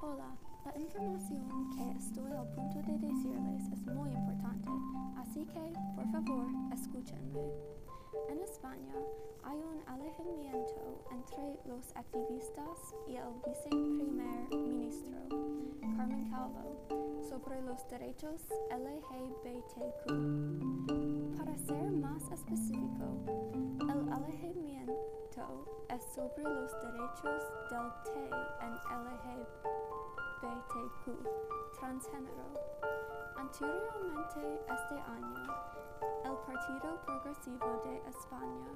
Hola, la información que estoy al punto de decirles es muy importante, así que, por favor, escúchenme. En España hay un alejamiento entre los activistas y el viceprimer ministro, Carmen Calvo, sobre los derechos LGBTQ. Para ser más específico, el alejamiento es sobre los derechos del T en LGBTQ transgénero. Anteriormente este año, el Partido Progresivo de España,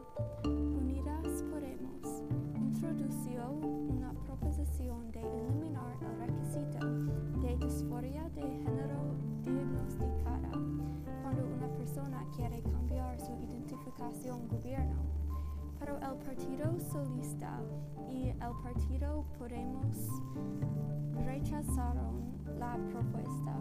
Unidas Podemos, introdució una proposición de eliminar el requisito de disforia de género diagnosticada cuando una persona quiere cambiar su identificación gobierno. Pero el Partido Socialista y el Partido Podemos rechazaron la propuesta.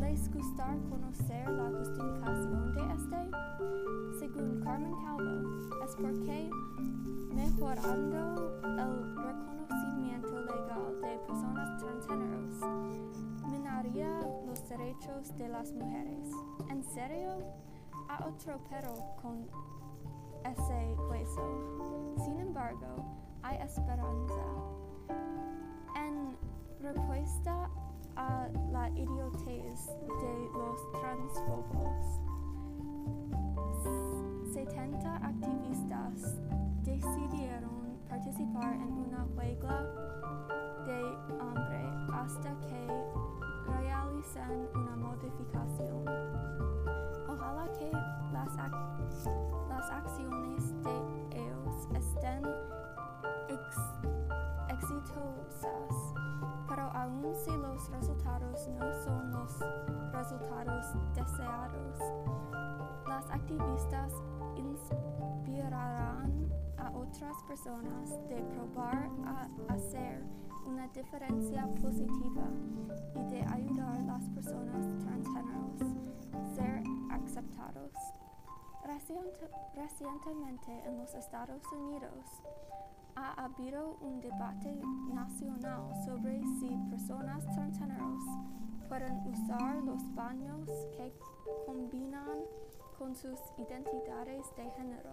¿Les gusta conocer la justificación de este? Según Carmen Calvo, es porque mejorando el reconocimiento legal de personas transgéneros minaría los derechos de las mujeres. ¿En serio? A otro pero con ese hueso. Sin embargo, hay esperanza. En respuesta a la idiotez de los transfobos, 70 activistas decidieron participar en una huelga de hambre hasta que realicen una modificación. Las, ac las acciones de ellos estén ex exitosas, pero aun si los resultados no son los resultados deseados, las activistas inspirarán a otras personas de probar a hacer una diferencia positiva y de ayudar a las personas transgéneros ser aceptados. Reciente, recientemente en los Estados Unidos ha habido un debate nacional sobre si personas transgéneros pueden usar los baños que combinan con sus identidades de género.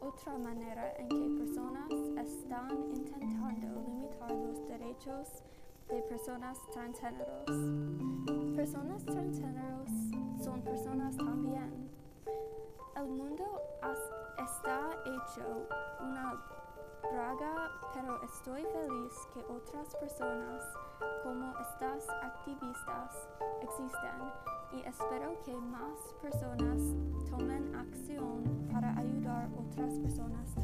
Otra manera en que personas están intentando limitar los derechos de personas transgéneros. Personas transgéneros son personas. El mundo está hecho una braga, pero estoy feliz que otras personas como estas activistas existen y espero que más personas tomen acción para ayudar a otras personas.